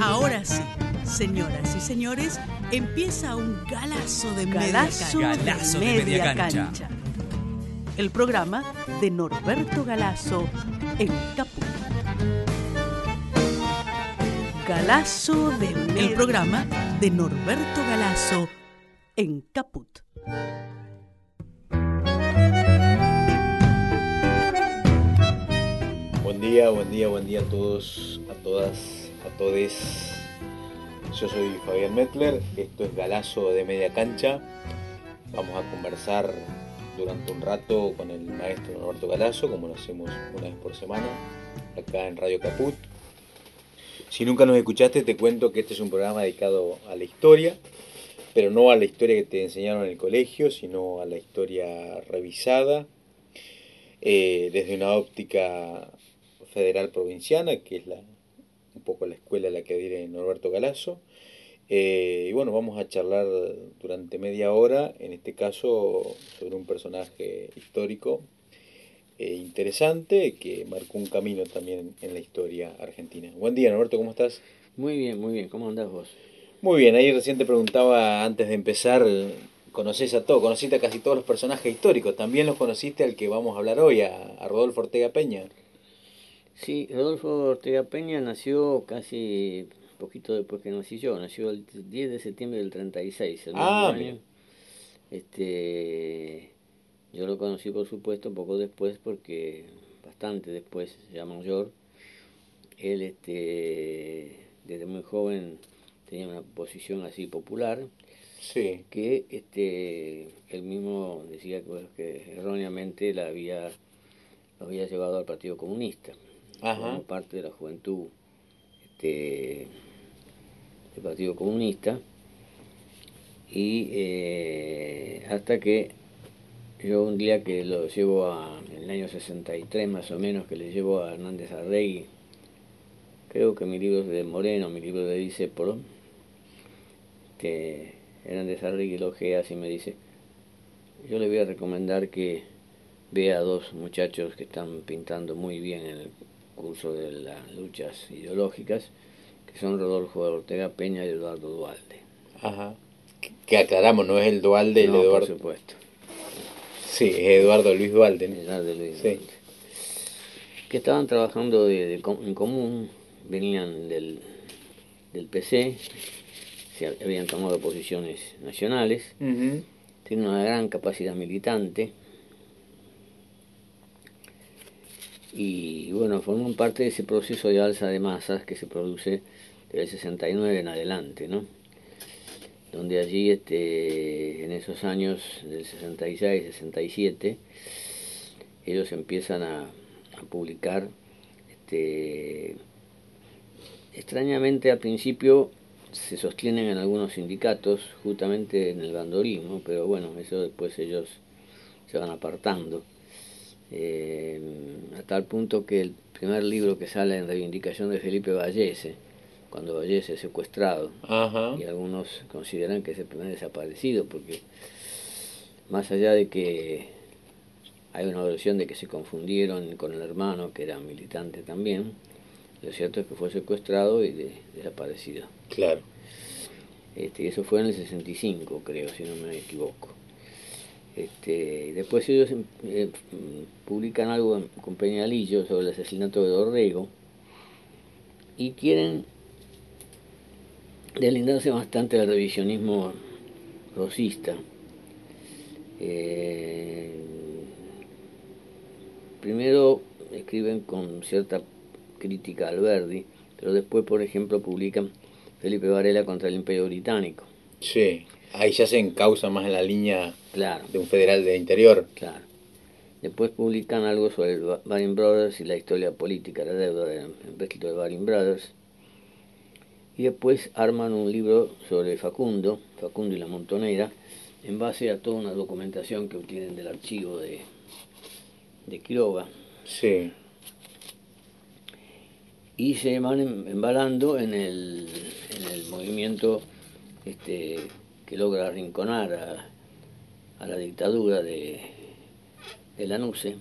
Ahora sí, señoras y señores, empieza un galazo de Galazo media de cancha. Galazo de media cancha. El programa de Norberto Galazo en Caput. Galazo de media El programa de Norberto Galazo en Caput. Buen día, buen día, buen día a todos, a todas, a todes. Yo soy Fabián Metler, esto es Galazo de Media Cancha. Vamos a conversar durante un rato con el maestro Norberto Galazo, como lo hacemos una vez por semana, acá en Radio Caput. Si nunca nos escuchaste, te cuento que este es un programa dedicado a la historia, pero no a la historia que te enseñaron en el colegio, sino a la historia revisada, eh, desde una óptica federal provinciana, que es la, poco la escuela a la que adhiere Norberto Galazo. Eh, y bueno, vamos a charlar durante media hora, en este caso, sobre un personaje histórico eh, interesante que marcó un camino también en la historia argentina. Buen día, Norberto, ¿cómo estás? Muy bien, muy bien. ¿Cómo andás vos? Muy bien, ahí recién te preguntaba antes de empezar, conoces a todos, conociste a casi todos los personajes históricos, también los conociste al que vamos a hablar hoy, a, a Rodolfo Ortega Peña. Sí, Rodolfo Ortega Peña nació casi poquito después que nací yo, nació el 10 de septiembre del 36, el mismo Ah, año. Este, yo lo conocí por supuesto poco después porque bastante después, ya mayor, él este, desde muy joven tenía una posición así popular Sí, que este él mismo decía que, erróneamente la había lo había llevado al Partido Comunista. Como parte de la juventud este, del Partido Comunista. Y eh, hasta que yo un día que lo llevo a en el año 63 más o menos que le llevo a Hernández Arregui creo que mi libro es de Moreno mi libro de Disépolo que Hernández Arregui lo ojea y me dice yo le voy a recomendar que vea a dos muchachos que están pintando muy bien en el curso de las luchas ideológicas, que son Rodolfo Ortega Peña y Eduardo Dualde. ajá. Que, aclaramos, no es el Dualde, el No, por Eduardo. supuesto. Sí, es Eduardo Luis Dualde. ¿no? Eduardo Luis Sí. Dualde. Que estaban trabajando de- de en común, venían del, del PC, se habían tomado posiciones nacionales, Ujú. tienen una gran capacidad militante y bueno, forman parte de ese proceso de alza de masas que se produce desde el 69 en adelante, ¿no? Donde allí, este, en esos años del 66, 67, ellos empiezan a, publicar, este, extrañamente al principio se sostienen en algunos sindicatos, justamente en el bandorismo, pero bueno, eso después ellos se van apartando. Eh, a tal punto que el primer libro que sale en reivindicación de Felipe Vallese, cuando Vallese es secuestrado, Ajá. y algunos consideran que es el primer desaparecido, porque más allá de que hay una versión de que se confundieron con el hermano, que era militante también, lo cierto es que fue secuestrado y de- desaparecido. Claro. Este, eso fue en el 65, creo, si no me equivoco. Este, después ellos eh, mm, publican algo con Peñalillo sobre el asesinato de Dorrego y quieren deslindarse bastante del revisionismo rosista. Eh, primero escriben con cierta crítica al Verdi, pero después, por ejemplo, publican Felipe Varela contra el Imperio Británico. Sí. Ahí ya se encausa más en la línea Claro, de un federal de interior. claro. Después publican algo sobre Baring Brothers y la historia política, la deuda del empréstito de Baring Brothers. Y después arman un libro sobre Facundo, Facundo y la Montonera, en base a toda una documentación que obtienen del archivo de, de Quiroga. Sí. y se van em- embalando en el, en el movimiento este, que logra arrinconar a, a la dictadura de, de Lanusse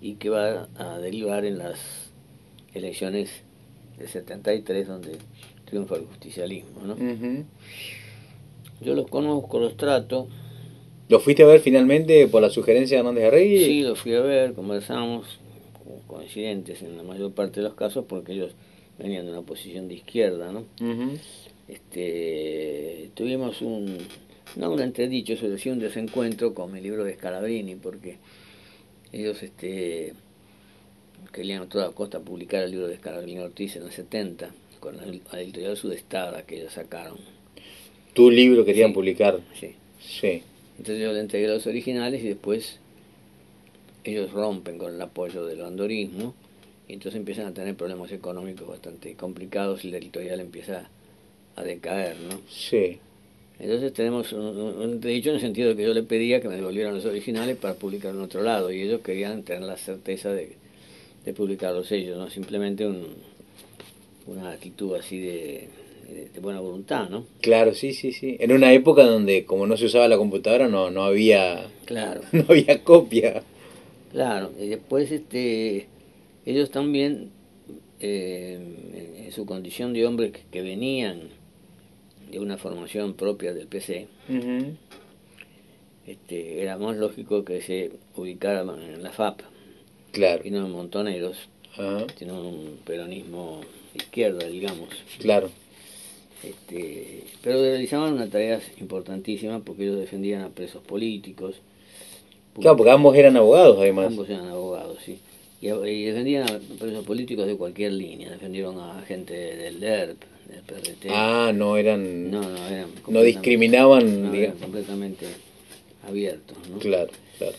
y que va a derivar en las elecciones del 73, donde triunfa el justicialismo. ¿no? Yo los conozco, los trato. ¿Lo fuiste a ver finalmente por la sugerencia de Hernández Arregui? Sí, los fui a ver, conversamos, coincidentes en la mayor parte de los casos, porque ellos venían de una posición de izquierda, ¿no? Este, tuvimos un, no un entredicho, eso decía un desencuentro con mi libro de Scalabrini, porque ellos este, querían a toda costa publicar el libro de Scalabrini Ortiz en el 70, con la editorial Sudestada que ellos sacaron. ¿Tu libro querían publicar? Sí. Sí. Entonces yo le entregué los originales y después ellos rompen con el apoyo del bandorismo y entonces empiezan a tener problemas económicos bastante complicados y la editorial empieza a decaer, ¿no? Sí. Entonces tenemos un, un, dicho en el sentido de que yo le pedía que me devolvieran los originales para publicar en otro lado y ellos querían tener la certeza de, de publicarlos ellos, no simplemente un, una actitud así de, de, buena voluntad, ¿no? Claro, sí, sí, sí. En una época donde como no se usaba la computadora no, no había claro. no había copia. Claro, y después este ellos también eh, en su condición de hombres que venían de una formación propia del PC, este, era más lógico que se ubicara en la FAP. Claro. Y no en Montoneros, sino un peronismo izquierda, digamos. Claro. Este, pero realizaban una tarea importantísima porque ellos defendían a presos políticos. Claro, porque ambos eran abogados, además. Ambos eran abogados, sí. Y, y defendían a presos políticos de cualquier línea. Defendieron a gente del DERP, Ah, no eran. No, no, eran. No discriminaban. No, eran completamente abiertos, ¿no? Claro, claro.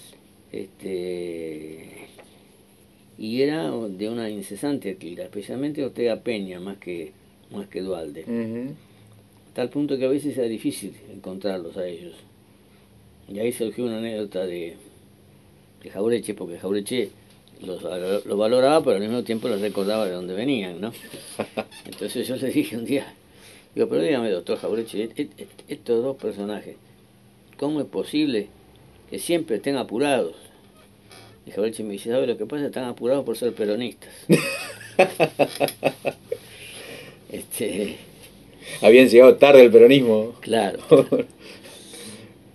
Este. Y era de una incesante actividad, especialmente Ortega Peña, más que, más que Dualde. Tal punto que a veces era difícil encontrarlos a ellos. Y ahí surgió una anécdota de, de Jaureche, porque Jaureche los, lo valoraba, pero al mismo tiempo les recordaba de dónde venían, ¿no? Entonces yo le dije un día, digo, pero dígame, doctor Jaureche, estos dos personajes, ¿cómo es posible que siempre estén apurados? Y Jaureche me dice, ¿sabe lo que pasa? Están apurados por ser peronistas. este... Habían llegado tarde el peronismo. Claro.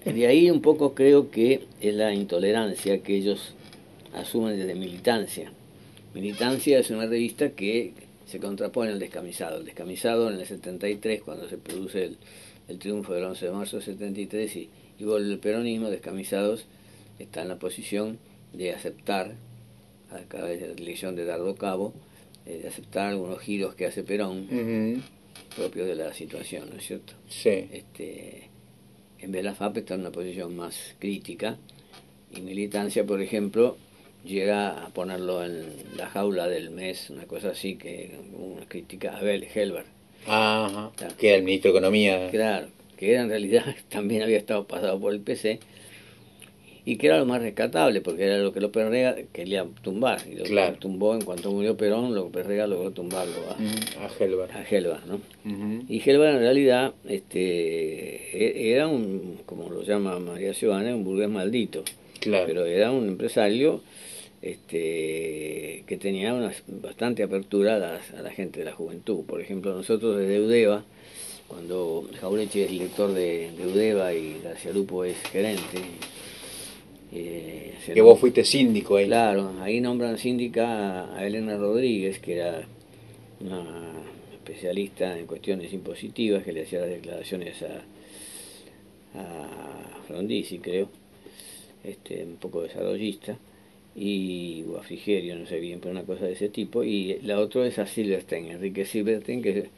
De ahí un poco creo que es la intolerancia que ellos asumen desde Militancia. Militancia es una revista que se contrapone al descamisado. El descamisado en el 73, cuando se produce el, triunfo del 11 de marzo del 73 y, y vuelve el peronismo, descamisados está en la posición de aceptar, a través de la elección de Dardo Cabo, eh, de aceptar algunos giros que hace Perón, propios de la situación, ¿no es cierto? Sí. Este, en vez de la FAP está en una posición más crítica, y militancia, por ejemplo, llega a ponerlo en la jaula del mes, una cosa así, que una crítica a Abel Helber. Ajá, que era el ministro de Economía. Claro, que era en realidad también había estado pasado por el PC y que era lo más rescatable porque era lo que López Rega quería tumbar y lo claro. tumbó en cuanto murió Perón López Rega logró tumbarlo a, a a ¿no? y Helber en realidad este e, era un como lo llama María Ciudadana un burgués maldito claro. pero era un empresario este, que tenía una bastante apertura a, la gente de la juventud. Por ejemplo, nosotros desde Udeva, cuando Jaureche es director de, de Udeva y García Lupo es gerente. Eh, que vos fuiste síndico ahí. Claro, ahí nombran síndica a Elena Rodríguez, que era una especialista en cuestiones impositivas, que le hacía las declaraciones a, a Frondizi, creo, este, un poco desarrollista y o a Frigerio, no sé bien, pero una cosa de ese tipo. Y la otra es a Silverstein, Enrique Silverstein, que,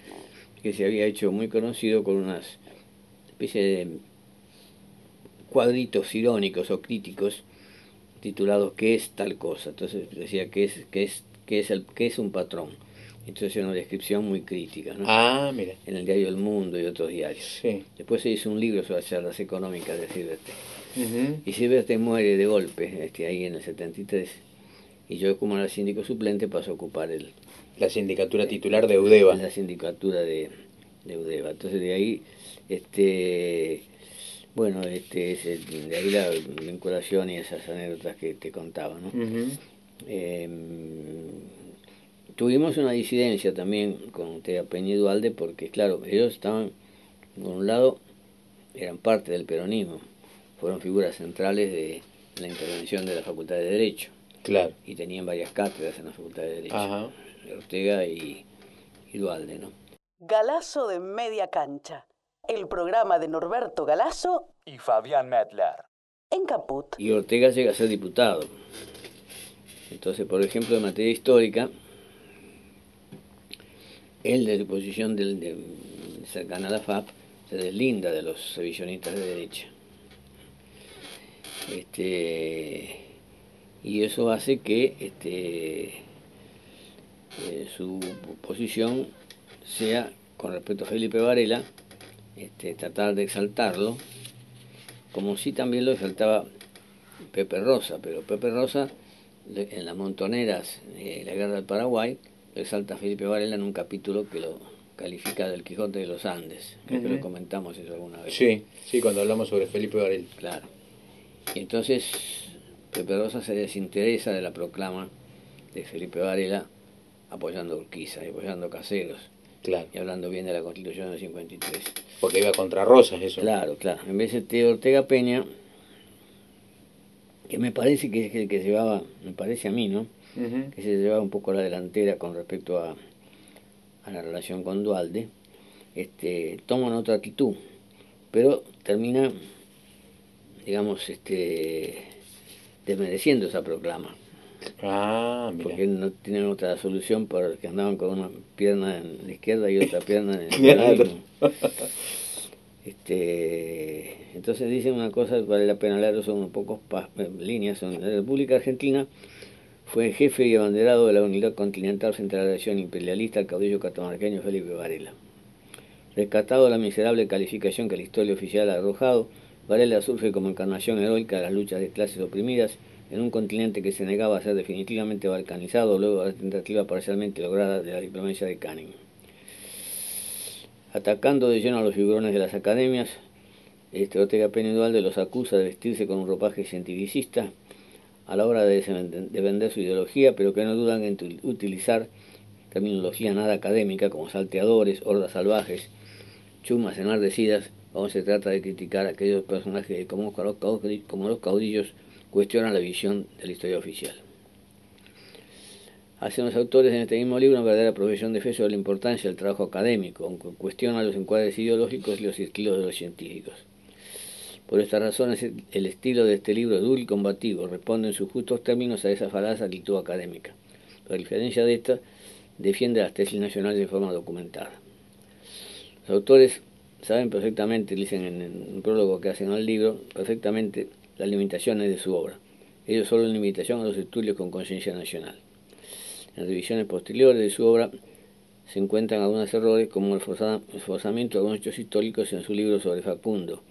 que se había hecho muy conocido con unas especie de cuadritos irónicos o críticos titulados ¿Qué es tal cosa? Entonces decía ¿qué es, qué es, qué es, el, qué es un patrón? Entonces era una descripción muy crítica, ¿no? Ah, mira. En el diario El Mundo y otros diarios. Sí. Después se hizo un libro sobre las charlas económicas de Silverstein. Y Silvestre muere de golpe este, ahí en el 73. Y yo, como era síndico suplente, paso a ocupar el, la sindicatura titular de Udeva. La sindicatura de, de Udeva. Entonces de ahí, este, bueno, este es de ahí la vinculación y esas anécdotas que te contaba, ¿no? Em, tuvimos una disidencia también con Tea Peña y Dualde porque, claro, ellos estaban, por un lado, eran parte del peronismo, fueron figuras centrales de la intervención de la Facultad de Derecho. Claro. Y tenían varias cátedras en la Facultad de Derecho. Ortega y, y Dualde, ¿no? Galazo de Media Cancha, el programa de Norberto Galazo y Fabián Medler. En Caput. Y Ortega llega a ser diputado. Entonces, por ejemplo, en materia histórica, él de su posición del, de, cercana a la FAP se deslinda de los revisionistas de derecha. Este, y eso hace que este, eh, su posición sea, con respecto a Felipe Varela, este, tratar de exaltarlo, como si también lo exaltaba Pepe Rosa, pero Pepe Rosa en las montoneras de la guerra del Paraguay exalta a Felipe Varela en un capítulo que lo califica del Quijote de los Andes, creo que lo comentamos eso alguna vez. Sí, sí, cuando hablamos sobre Felipe Varela. Claro. Y entonces Pepe Rosa se desinteresa de la proclama de Felipe Varela apoyando a Urquiza y apoyando a Caseros. Claro. Y hablando bien de la Constitución del 53. Porque iba contra Rosas eso. Claro, claro. En vez de Ortega Peña, que me parece que es el que llevaba, me parece a mí, ¿no? Que se llevaba un poco la delantera con respecto a, a la relación con Dualde, este, toman otra actitud, pero termina, digamos, este, desmereciendo esa proclama. Ah, Porque no tienen otra solución porque andaban con una pierna en la izquierda y otra pierna en el Este, entonces dicen una cosa vale la pena leer, son un pocos eh, líneas. En la República Argentina fue jefe y abanderado de la unidad continental frente a la agresión imperialista al caudillo catamarqueño Felipe Varela. Rescatado la miserable calificación que la historia oficial ha arrojado, Varela surge como encarnación heroica de las luchas de clases oprimidas en un continente que se negaba a ser definitivamente balcanizado luego de la tentativa parcialmente lograda de la diplomacia de Canning. Atacando de lleno a los figurones de las academias, este Ortega Peña los acusa de vestirse con un ropaje cientificista a la hora de, vender su ideología, pero que no dudan en utilizar terminología nada académica como salteadores, hordas salvajes, chumas enardecidas, cuando se trata de criticar a aquellos personajes que como los caudillos cuestionan la visión de la historia oficial. Hacen los autores en este mismo libro una verdadera profesión de fe sobre la importancia del trabajo académico, aunque cuestionan los encuadres ideológicos y los estilos de los científicos. Por estas razones, el estilo de este libro duro y combativo responde en sus justos términos a esa falaz actitud académica. Pero a diferencia de esta, defiende las tesis nacionales de forma documentada. Los autores saben perfectamente, dicen en un prólogo que hacen al libro, perfectamente las limitaciones de su obra. Ellos solo una limitación a los estudios con conciencia nacional. En revisiones posteriores de su obra se encuentran algunos errores como el forzamiento de algunos hechos históricos en su libro sobre Facundo,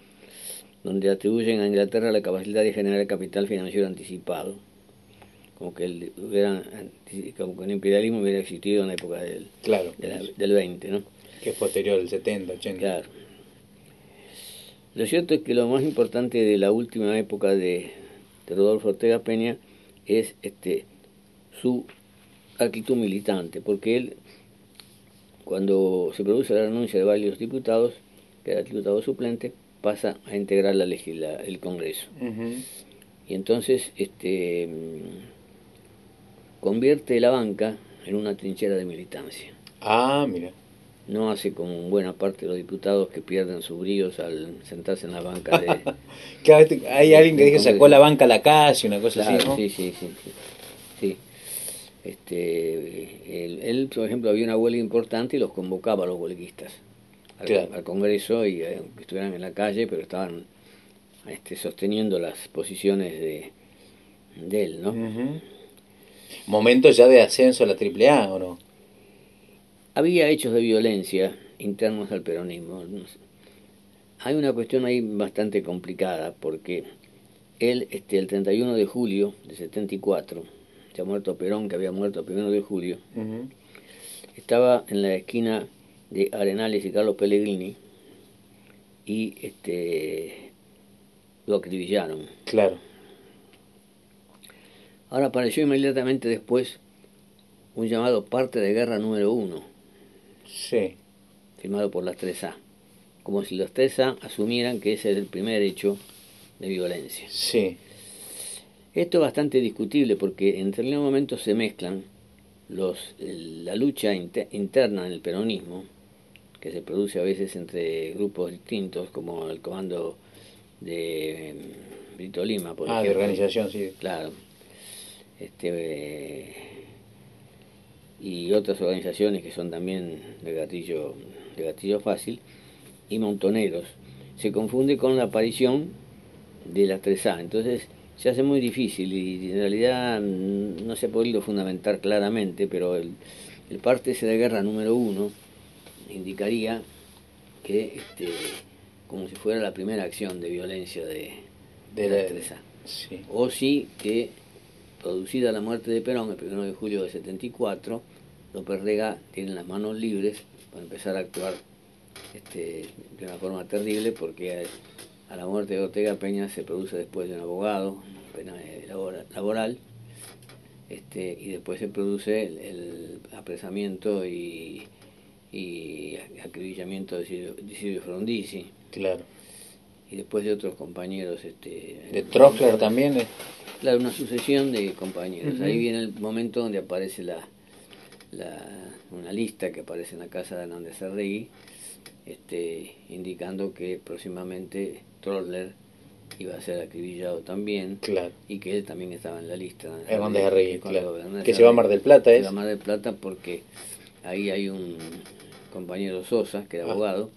donde atribuyen a Inglaterra la capacidad de generar capital financiero anticipado, como que el, como que el imperialismo hubiera existido en la época del, claro, del 20, ¿no? Que es posterior al 70, 80. Claro. Lo cierto es que lo más importante de la última época de, Rodolfo Ortega Peña es este su actitud militante, porque él, cuando se produce la renuncia de varios diputados, que era diputado suplente, pasa a integrar la legisla, el Congreso. Y entonces este convierte la banca en una trinchera de militancia. Ah, mira no hace como buena parte de los diputados que pierden sus bríos al sentarse en la banca de... hay alguien que dice sacó la banca a la calle, una cosa así, ¿no? Sí, sí, sí. sí. Este, él, por ejemplo, había una huelga importante y los convocaba a los huelguistas al, Congreso y eh, aunque estuvieran en la calle, pero estaban este, sosteniendo las posiciones de, de él, ¿no? Momento ya de ascenso a la AAA, ¿o no? Había hechos de violencia internos al peronismo. Hay una cuestión ahí bastante complicada porque él, este, el 31 de julio de 74, se ha muerto Perón, que había muerto el 1 de julio, estaba en la esquina de Arenales y Carlos Pellegrini y este, lo acribillaron. Claro. Ahora apareció inmediatamente después un llamado parte de guerra número uno. Sí. Firmado por las 3A. Como si los 3A asumieran que ese es el primer hecho de violencia. Sí. Esto es bastante discutible porque en determinados momentos se mezclan los, la lucha interna en el peronismo, que se produce a veces entre grupos distintos, como el comando de mm, Brito Lima, por ah, de organización, sí. Claro. Este, y otras organizaciones que son también de gatillo, de gatillo fácil, y montoneros. Se confunde con la aparición de las 3A. Entonces, se hace muy difícil y en realidad mm, no se ha podido fundamentar claramente, pero el, el parte de guerra número uno indicaría que este, como si fuera la primera acción de violencia de, de, la, empresa. O sí que, producida la muerte de Perón el 1 de julio de 74, López Rega tiene las manos libres para empezar a actuar este, de una forma terrible porque a la muerte de Ortega Peña se produce después de un abogado, pena laboral, este, y después se produce el, apresamiento y, y acribillamiento de Silvio, Frondizi. Claro. Y después de otros compañeros. Este, ¿De Trockler también? Claro, una sucesión de compañeros. Ahí viene el momento donde aparece la, la, una lista que aparece en la casa de Hernández Arregui, este, indicando que próximamente Troller iba a ser acribillado también claro. y que él también estaba en la lista. Hernández Arregui, claro. Que se va a Mar del Plata, ¿es? Se va a Mar del Plata porque ahí hay un compañero Sosa, que era ah. abogado,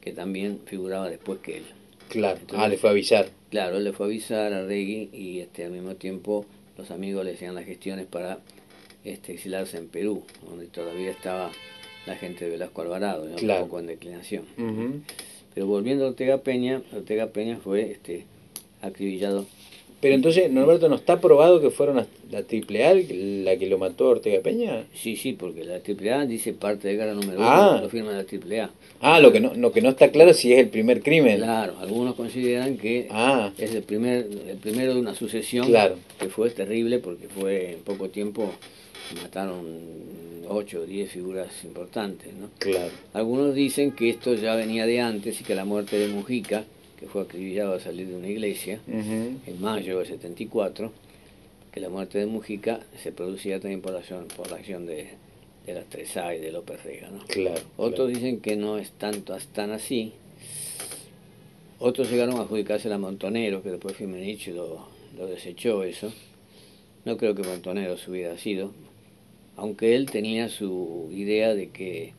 que también figuraba después que él. Claro, ah, le fue a avisar. Claro, él le fue a avisar a Regui y este, al mismo tiempo los amigos le hacían las gestiones para este, exilarse en Perú, donde todavía estaba la gente de Velasco Alvarado, un poco en declinación. Pero volviendo a Ortega Peña, Ortega Peña fue este, acribillado. Pero entonces, Norberto, ¿no está probado que fueron la AAA la que lo mató a Ortega Peña? Sí, sí, porque la AAA dice parte de guerra número ah. uno, lo firma la AAA. Ah, lo que no, lo que no está claro si es el primer crimen. Claro, algunos consideran que ah. es el primer el primero de una sucesión claro. que fue terrible porque fue en poco tiempo mataron ocho o diez figuras importantes, ¿no? Claro. Algunos dicen que esto ya venía de antes y que la muerte de Mujica, que fue acribillado a salir de una iglesia en mayo de 74, que la muerte de Mujica se producía también por la acción, por la acción de, de las tres A y de López Rega, ¿no? Claro. Otros dicen que no es tanto tan así. Otros llegaron a adjudicarse a Montonero, que después Fimenich lo, lo desechó eso. No creo que Montonero se hubiera sido, aunque él tenía su idea de que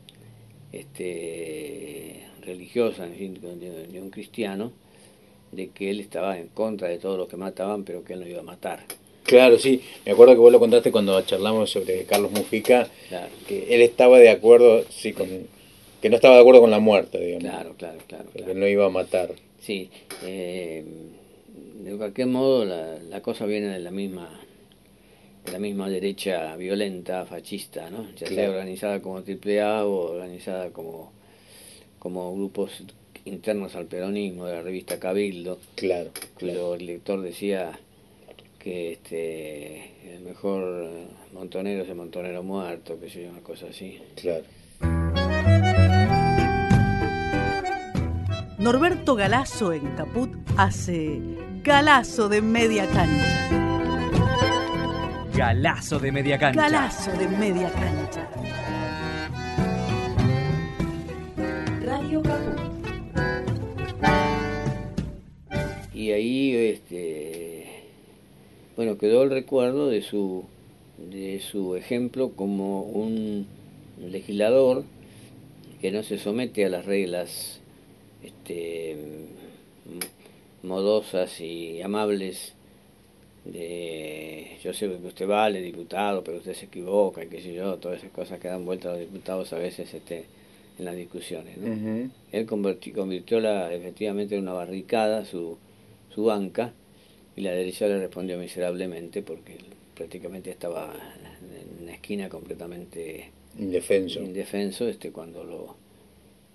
este, religiosa, de, un cristiano, de que él estaba en contra de todos los que mataban, pero que él no iba a matar. Claro, sí. Me acuerdo que vos lo contaste cuando charlamos sobre Carlos Mujica, que él estaba de acuerdo, sí, con que no estaba de acuerdo con la muerte, digamos. Claro, claro, claro. Que él no iba a matar. Sí. Eh, de cualquier modo, la, la cosa viene de la misma la misma derecha violenta, fascista, ¿no? ya sea organizada como AAA o organizada como, como grupos internos al peronismo de la revista Cabildo, claro, cuyo el lector decía que este el mejor montonero es el montonero muerto, que sé una cosa así. Claro. Norberto Galazo en Caput hace Galazo de media cancha. Galazo de media cancha. Galazo de media cancha. Y ahí, este, bueno, quedó el recuerdo de su, de su ejemplo como un legislador que no se somete a las reglas este, modosas y amables de yo sé que usted vale diputado pero usted se equivoca y qué sé yo todas esas cosas que dan vuelta a los diputados a veces este en las discusiones él convirtió, la efectivamente en una barricada su su banca y la derecha le respondió miserablemente porque prácticamente estaba en una esquina completamente indefenso indefenso este cuando lo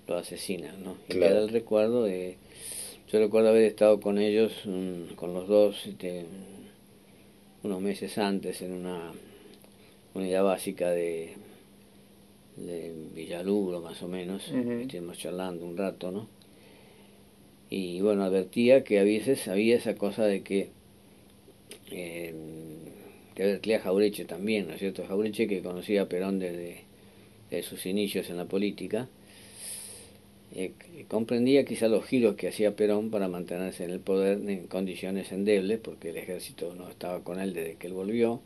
lo asesinan no y queda el recuerdo de yo recuerdo haber estado con ellos con los dos este, unos meses antes en una unidad básica de, de Villaluro, más o menos. Estuvimos charlando un rato, ¿no? Y bueno, advertía que a veces había esa cosa de que. Eh, que advertía Jaureche también, ¿no es cierto? Jaureche que conocía a Perón desde, sus inicios en la política. Eh, comprendía quizá los giros que hacía Perón para mantenerse en el poder en condiciones endebles, porque el ejército no estaba con él desde que él volvió,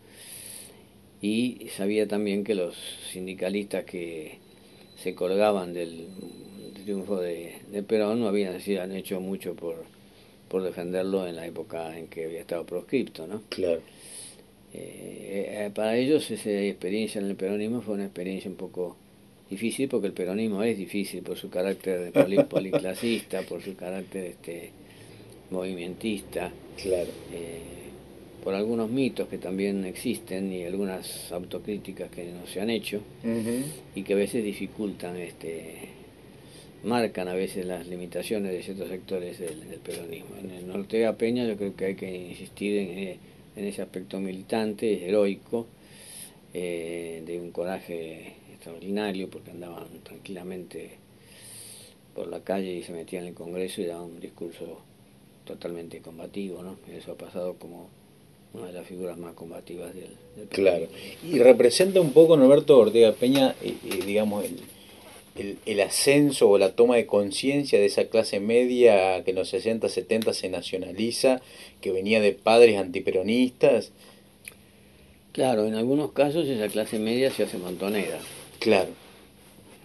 y sabía también que los sindicalistas que se colgaban del, triunfo de, Perón no habían sido, han hecho mucho por, por defenderlo en la época en que había estado proscripto, ¿no? Claro. Eh, eh, para ellos esa experiencia en el peronismo fue una experiencia un poco difícil porque el peronismo es difícil por su carácter poli, policlasista, por su carácter este movimentista. Claro. Eh, por algunos mitos que también existen y algunas autocríticas que no se han hecho y que a veces dificultan, este, marcan a veces las limitaciones de ciertos sectores del, peronismo. En el Ortega Peña yo creo que hay que insistir en, en ese aspecto militante, heroico, eh, de un coraje extraordinario porque andaban tranquilamente por la calle y se metían en el Congreso y daban un discurso totalmente combativo, ¿no? Eso ha pasado como una de las figuras más combativas del, del Claro, y representa un poco Norberto Ortega Peña, eh, eh, digamos, el, el, ascenso o la toma de conciencia de esa clase media que en los 60, 70 se nacionaliza, que venía de padres antiperonistas. Claro, en algunos casos esa clase media se hace montonera. Claro.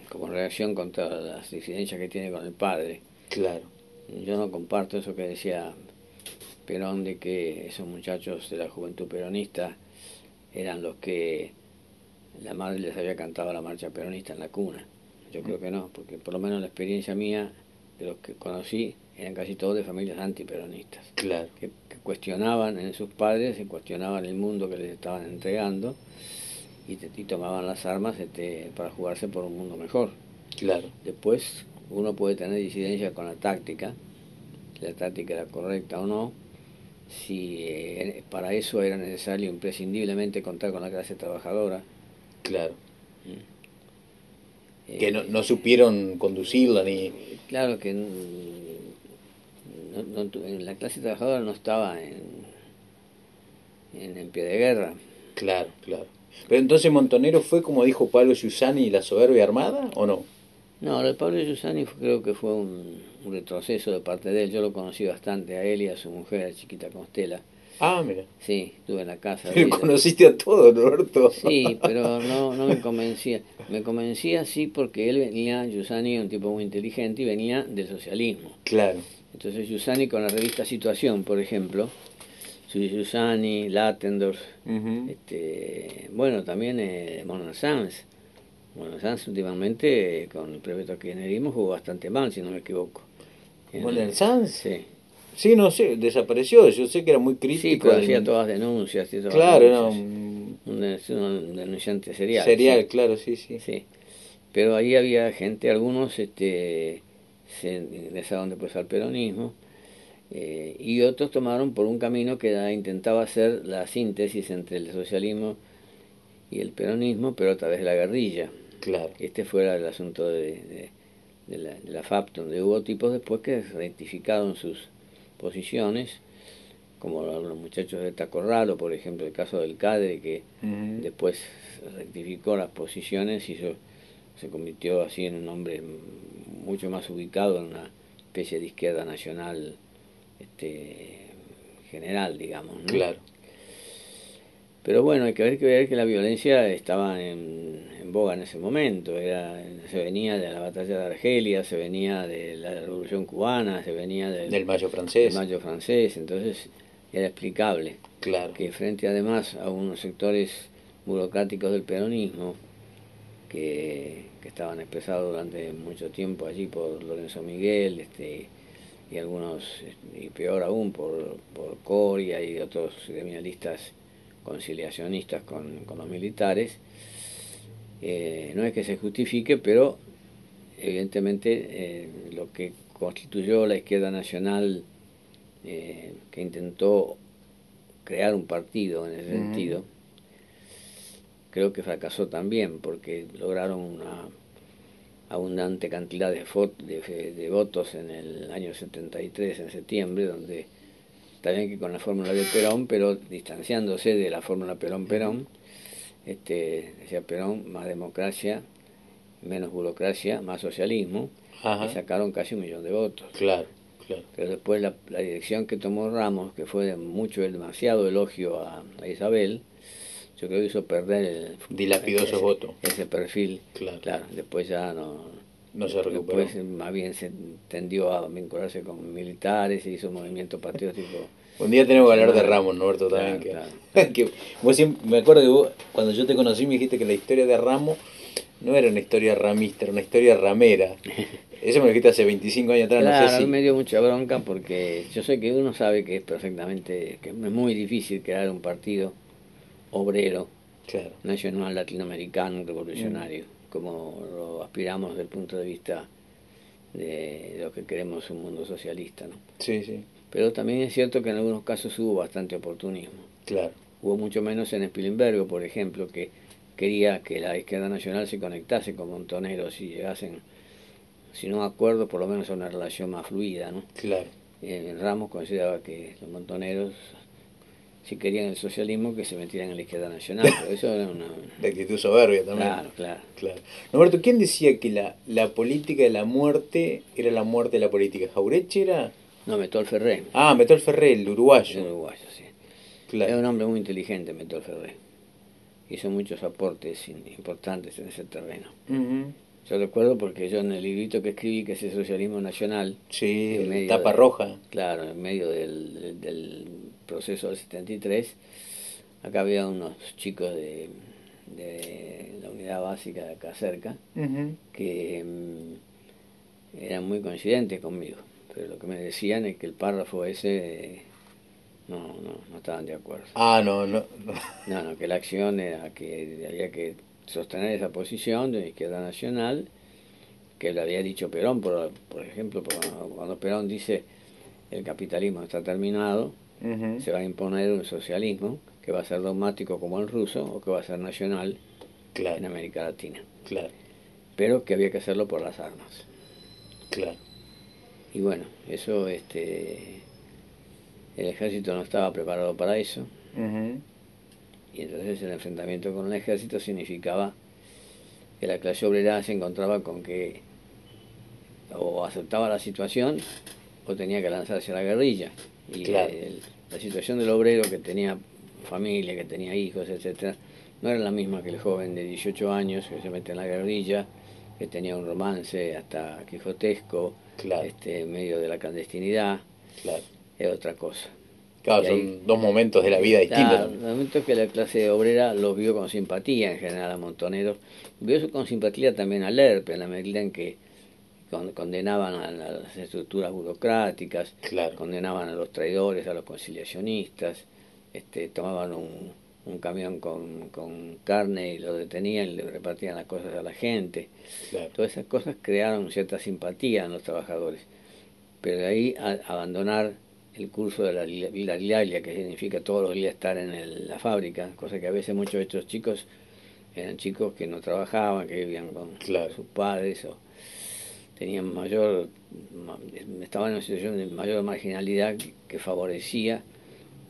Como reacción contra las disidencias que tiene con el padre. Claro. Yo no comparto eso que decía Perón de que esos muchachos de la juventud peronista eran los que la madre les había cantado la marcha peronista en la cuna. Yo creo que no, porque por lo menos la experiencia mía de los que conocí eran casi todos de familias antiperonistas. Claro. Que, cuestionaban en sus padres, y cuestionaban el mundo que les estaban entregando y, y tomaban las armas este, para jugarse por un mundo mejor. Claro. Después uno puede tener disidencia con la táctica, si la táctica era correcta o no, si eh, para eso era necesario imprescindiblemente contar con la clase trabajadora. Claro. Mm. Que no, no, supieron conducirla ni... Claro que en la clase trabajadora no estaba en, en, pie de guerra. Claro, claro. Pero entonces Montonero fue como dijo Pablo Giussani la soberbia armada o no? No, el Pablo Giussani creo que fue un, retroceso de parte de él. Yo lo conocí bastante a él y a su mujer, a Chiquita Constela. Ah, mira. Sí, estuve en la casa. Pero conociste a todos, Roberto. Sí, pero no, no me convencía. Me convencía sí porque él venía, Giussani, un tipo muy inteligente y venía del socialismo. Claro. Entonces Giussani con la revista Situación, por ejemplo, Giussani, Latendorf, este, bueno, también eh, Mona Sanz bueno, Sanz últimamente con el prefecto kirchnerismo jugó bastante mal, si no me equivoco. Bueno, Sanz. Sí. Sí, no sé, desapareció. Yo sé que era muy crítico. Sí, pero hacía todas denuncias. Y todas claro, no. Un, denunciante serial. Serial, claro, sí, sí. Sí. Pero ahí había gente, algunos este, se ingresaron después al peronismo eh, y otros tomaron por un camino que intentaba hacer la síntesis entre el socialismo y el peronismo, pero a través de la guerrilla. Claro. Este fue el asunto de, de, la, de, la, FAP, donde hubo tipos después que rectificaron sus posiciones, como los muchachos de Tacorralo, por ejemplo, el caso del Cadre, que después rectificó las posiciones y se, se convirtió así en un hombre mucho más ubicado en una especie de izquierda nacional este, general, digamos. Claro. Pero bueno, hay que ver que ver que la violencia estaba en, boga en ese momento. Era, se venía de la batalla de Argelia, se venía de la revolución cubana, se venía del, Mayo francés. Mayo francés, entonces era explicable. Claro. Que frente además a unos sectores burocráticos del peronismo, que, que estaban expresados durante mucho tiempo allí por Lorenzo Miguel, este y algunos, y peor aún, por, por Coria y otros criminalistas conciliacionistas con, con los militares, eh, no es que se justifique, pero evidentemente eh, lo que constituyó la izquierda nacional, eh, que intentó crear un partido en ese sentido, creo que fracasó también porque lograron una abundante cantidad de, de, votos en el año 73, en septiembre, donde está bien que con la fórmula de Perón, pero distanciándose de la fórmula Perón-Perón, este, decía Perón, más democracia, menos burocracia, más socialismo, y sacaron casi un millón de votos. Claro, claro. Pero después la, dirección que tomó Ramos, que fue de mucho, demasiado elogio a, Isabel, yo creo que hizo perder el... Dilapidó ese voto. Ese perfil. Claro. claro. Después ya no... No se recuperó. Después más bien se tendió a vincularse con militares, y hizo movimiento patriótico. Un día tenemos que hablar de Ramos, Norberto, también. que, vos me acuerdo que vos, cuando yo te conocí, me dijiste que la historia de Ramos no era una historia ramista, era una historia ramera. Eso me lo dijiste hace 25 años atrás, claro, no sé si... me dio mucha bronca porque yo sé que uno sabe que es perfectamente, que es muy difícil crear un partido obrero, nacional, latinoamericano, revolucionario, mm. Como lo aspiramos desde el punto de vista de lo que queremos un mundo socialista, ¿no? Sí, sí. Pero también es cierto que en algunos casos hubo bastante oportunismo. Claro. Hubo mucho menos en Spilimbergo, por ejemplo, que quería que la izquierda nacional se conectase con Montoneros y llegasen, si no a acuerdo, por lo menos a una relación más fluida, ¿no? Claro. Eh, Ramos consideraba que los montoneros, si querían el socialismo, que se metieran en la izquierda nacional, pero eso era una... De actitud soberbia también. Claro, claro. claro. Roberto, ¿quién decía que la, la política de la muerte era la muerte de la política? ¿Jaureche era...? No, Metol Ferré. Ah, Metol Ferré, el uruguayo. El uruguayo, sí. Claro. Era un hombre muy inteligente, Metol Ferré hizo muchos aportes importantes en ese terreno. Yo recuerdo porque yo en el librito que escribí, que es el socialismo nacional, sí, tapa roja. Claro, en medio del, del, proceso del 73, acá había unos chicos de, de la unidad básica de acá cerca que mm, eran muy coincidentes conmigo, pero lo que me decían es que el párrafo ese no, no, no estaban de acuerdo. Ah, no, no. No, no, que la acción era que había que sostener esa posición de izquierda nacional, que le había dicho Perón, por, por ejemplo, cuando Perón dice el capitalismo está terminado, se va a imponer un socialismo que va a ser dogmático como el ruso o que va a ser nacional en América Latina. Claro. Pero que había que hacerlo por las armas. Claro. Y bueno, eso este el ejército no estaba preparado para eso. Y entonces el enfrentamiento con el ejército significaba que la clase obrera se encontraba con que o aceptaba la situación o tenía que lanzarse a la guerrilla. Y la situación del obrero que tenía familia, que tenía hijos, etcétera, no era la misma que el joven de 18 años que se mete en la guerrilla, que tenía un romance hasta quijotesco, este, en medio de la clandestinidad. Claro es otra cosa. Claro, son dos momentos de la vida distintos. momentos que la clase obrera los vio con simpatía en general a Montoneros, vio con simpatía también a Lerpe, en la medida en que condenaban a las estructuras burocráticas, condenaban a los traidores, a los conciliacionistas, este, tomaban un, un camión con, con, carne y lo detenían y le repartían las cosas a la gente. Todas esas cosas crearon cierta simpatía en los trabajadores. Pero de ahí a abandonar el curso de la vida que significa todos los días estar en la fábrica, cosa que a veces muchos de estos chicos eran chicos que no trabajaban, que vivían con sus padres o tenían mayor, estaban en una situación de mayor marginalidad que, favorecía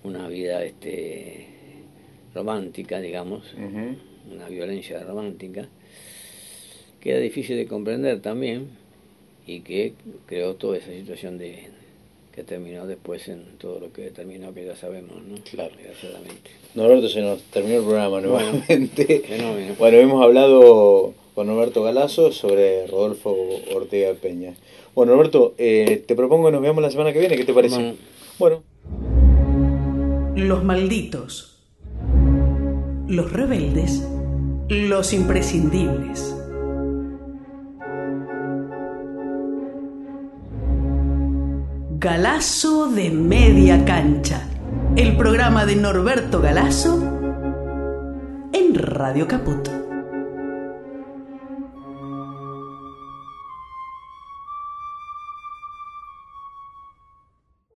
una vida este romántica, digamos, una violencia romántica, que era difícil de comprender también y que creó toda esa situación de, que terminó después en todo lo que terminó, que ya sabemos, ¿no? Claro. Desgraciadamente. Norberto, se nos terminó el programa nuevamente. Bueno, hemos hablado con Norberto Galazo sobre Rodolfo Ortega Peña. Bueno, Norberto, eh, te propongo que nos veamos la semana que viene, ¿qué te parece? Bueno. Los malditos. Los rebeldes. Los imprescindibles. Galazo de Media Cancha, el programa de Norberto Galazo en Radio Caput.